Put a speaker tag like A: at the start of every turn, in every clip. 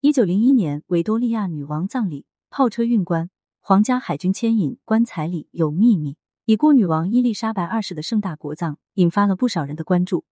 A: 一九零一年，维多利亚女王葬礼，炮车运棺，皇家海军牵引，棺材里有秘密。已故女王伊丽莎白二世的盛大国葬引发了不少人的关注。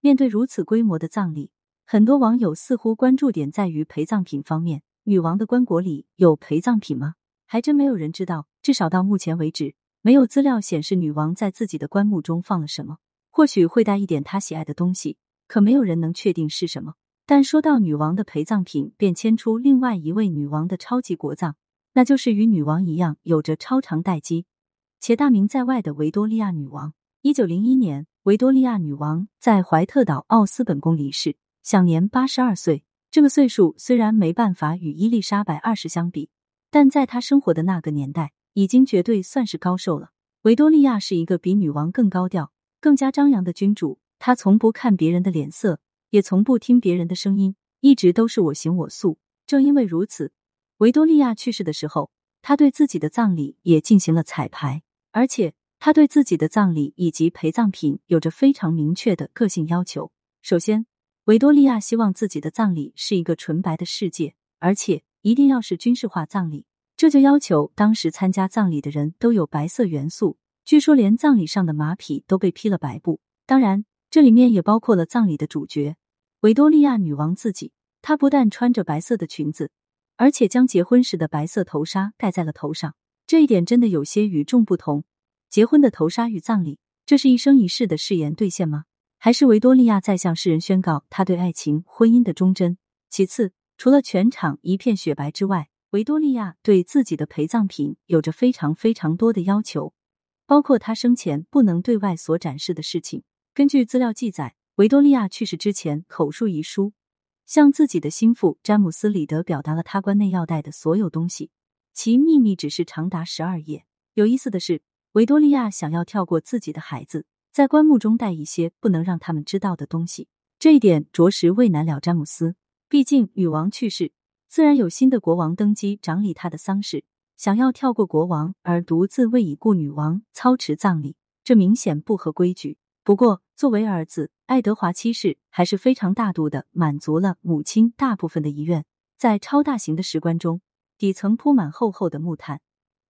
A: 面对如此规模的葬礼，很多网友似乎关注点在于陪葬品方面。女王的棺椁里有陪葬品吗？还真没有人知道。至少到目前为止，没有资料显示女王在自己的棺木中放了什么。或许会带一点她喜爱的东西，可没有人能确定是什么。但说到女王的陪葬品，便牵出另外一位女王的超级国葬，那就是与女王一样有着超长待机且大名在外的维多利亚女王。一九零一年，维多利亚女王在怀特岛奥斯本宫离世，享年八十二岁。这个岁数虽然没办法与伊丽莎白二世相比，但在她生活的那个年代，已经绝对算是高寿了。维多利亚是一个比女王更高调、更加张扬的君主，她从不看别人的脸色，也从不听别人的声音，一直都是我行我素。正因为如此，维多利亚去世的时候，他对自己的葬礼也进行了彩排，而且他对自己的葬礼以及陪葬品有着非常明确的个性要求。首先，维多利亚希望自己的葬礼是一个纯白的世界，而且一定要是军事化葬礼。这就要求当时参加葬礼的人都有白色元素。据说连葬礼上的马匹都被披了白布。当然，这里面也包括了葬礼的主角维多利亚女王自己。她不但穿着白色的裙子，而且将结婚时的白色头纱盖在了头上。这一点真的有些与众不同。结婚的头纱与葬礼，这是一生一世的誓言兑现吗？还是维多利亚在向世人宣告他对爱情、婚姻的忠贞。其次，除了全场一片雪白之外，维多利亚对自己的陪葬品有着非常非常多的要求，包括他生前不能对外所展示的事情。根据资料记载，维多利亚去世之前口述遗书，向自己的心腹詹姆斯·里德表达了他关内要带的所有东西，其秘密只是长达十二页。有意思的是，维多利亚想要跳过自己的孩子。在棺木中带一些不能让他们知道的东西，这一点着实为难了詹姆斯。毕竟女王去世，自然有新的国王登基掌理他的丧事。想要跳过国王而独自为已故女王操持葬礼，这明显不合规矩。不过，作为儿子，爱德华七世还是非常大度的满足了母亲大部分的遗愿。在超大型的石棺中，底层铺满厚厚的木炭，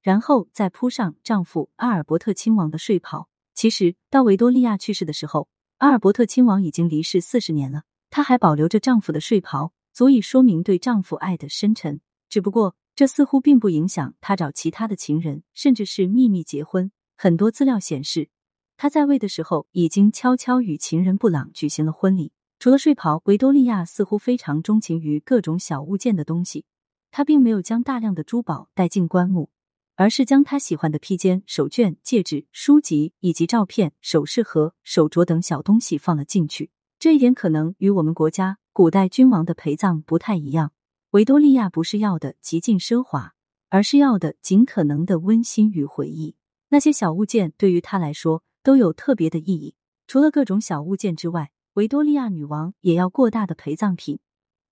A: 然后再铺上丈夫阿尔伯特亲王的睡袍。其实，到维多利亚去世的时候，阿尔伯特亲王已经离世四十年了，她还保留着丈夫的睡袍，足以说明对丈夫爱的深沉。只不过，这似乎并不影响她找其他的情人，甚至是秘密结婚。很多资料显示，他在位的时候已经悄悄与情人布朗举行了婚礼。除了睡袍，维多利亚似乎非常钟情于各种小物件的东西，他并没有将大量的珠宝带进棺木。而是将他喜欢的披肩、手绢、戒指、书籍以及照片、首饰盒、手镯等小东西放了进去。这一点可能与我们国家古代君王的陪葬不太一样。维多利亚不是要的极尽奢华，而是要的尽可能的温馨与回忆。那些小物件对于他来说都有特别的意义。除了各种小物件之外，维多利亚女王也要过大的陪葬品，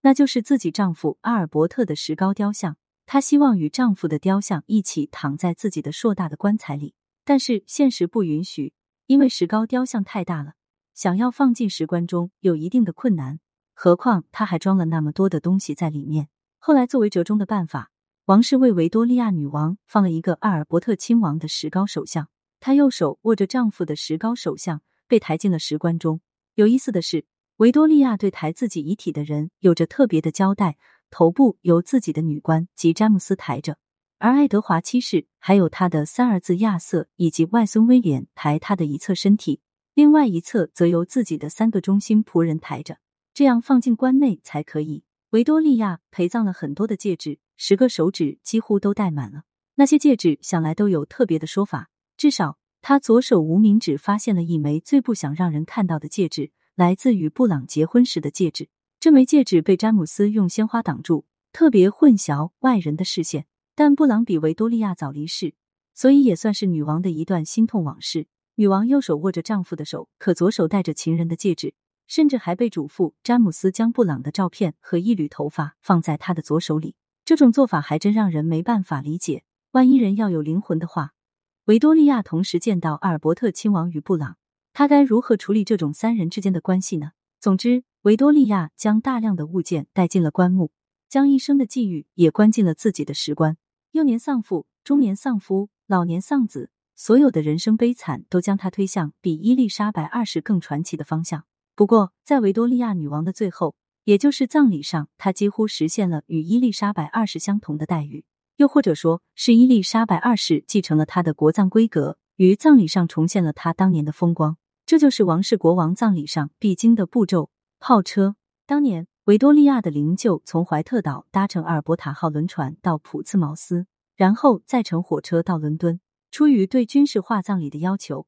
A: 那就是自己丈夫阿尔伯特的石膏雕像。她希望与丈夫的雕像一起躺在自己的硕大的棺材里，但是现实不允许，因为石膏雕像太大了，想要放进石棺中有一定的困难。何况她还装了那么多的东西在里面。后来作为折中的办法，王室为维多利亚女王放了一个阿尔伯特亲王的石膏手像，她右手握着丈夫的石膏手像，被抬进了石棺中。有意思的是，维多利亚对抬自己遗体的人有着特别的交代。头部由自己的女官及詹姆斯抬着，而爱德华七世还有他的三儿子亚瑟以及外孙威廉抬他的一侧身体，另外一侧则由自己的三个忠心仆人抬着，这样放进棺内才可以。维多利亚陪葬了很多的戒指，十个手指几乎都戴满了。那些戒指想来都有特别的说法，至少他左手无名指发现了一枚最不想让人看到的戒指，来自与布朗结婚时的戒指。这枚戒指被詹姆斯用鲜花挡住，特别混淆外人的视线。但布朗比维多利亚早离世，所以也算是女王的一段心痛往事。女王右手握着丈夫的手，可左手戴着情人的戒指，甚至还被嘱咐詹姆斯将布朗的照片和一缕头发放在他的左手里。这种做法还真让人没办法理解。万一人要有灵魂的话，维多利亚同时见到阿尔伯特亲王与布朗，他该如何处理这种三人之间的关系呢？总之。维多利亚将大量的物件带进了棺木，将一生的际遇也关进了自己的石棺。幼年丧父，中年丧夫，老年丧子，所有的人生悲惨都将他推向比伊丽莎白二世更传奇的方向。不过，在维多利亚女王的最后，也就是葬礼上，她几乎实现了与伊丽莎白二世相同的待遇，又或者说是伊丽莎白二世继承了她的国葬规格，于葬礼上重现了她当年的风光。这就是王室国王葬礼上必经的步骤——炮车。当年。维多利亚的灵柩从怀特岛搭乘阿尔伯塔号轮船到普茨茅斯，然后再乘火车到伦敦。出于对军事化葬礼的要求，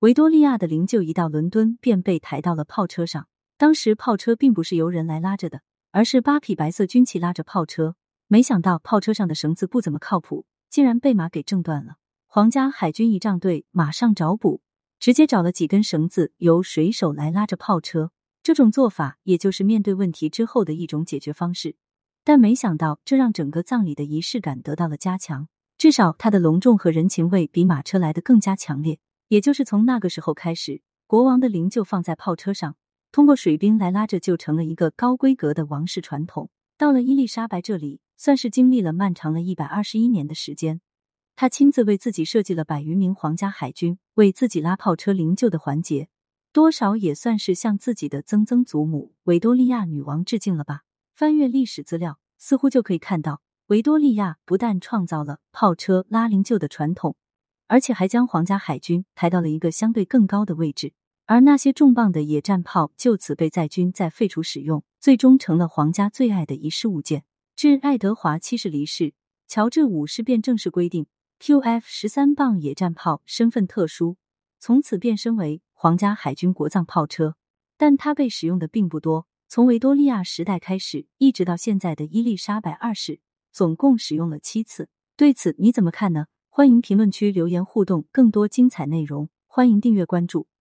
A: 维多利亚的灵柩一到伦敦便被抬到了炮车上。当时炮车并不是由人来拉着的，而是八匹白色军旗拉着炮车。没想到炮车上的绳子不怎么靠谱，竟然被马给挣断了。皇家海军仪仗队马上找补，直接找了几根绳子，由水手来拉着炮车。这种做法也就是面对问题之后的一种解决方式，但没想到这让整个葬礼的仪式感得到了加强，至少它的隆重和人情味比马车来的更加强烈。也就是从那个时候开始，国王的灵柩放在炮车上，通过水兵来拉着，就成了一个高规格的王室传统。到了伊丽莎白这里，算是经历了漫长的一百二十一年的时间，他亲自为自己设计了百余名皇家海军为自己拉炮车灵柩的环节。多少也算是向自己的曾曾祖母维多利亚女王致敬了吧？翻阅历史资料，似乎就可以看到，维多利亚不但创造了炮车拉灵柩的传统，而且还将皇家海军抬到了一个相对更高的位置。而那些重磅的野战炮就此被在军在废除使用，最终成了皇家最爱的遗失物件。至爱德华七世离世，乔治五世便正式规定，QF 十三磅野战炮身份特殊，从此变身为。皇家海军国葬炮车，但它被使用的并不多。从维多利亚时代开始，一直到现在的伊丽莎白二世，总共使用了七次。对此你怎么看呢？欢迎评论区留言互动。更多精彩内容，欢迎订阅关注。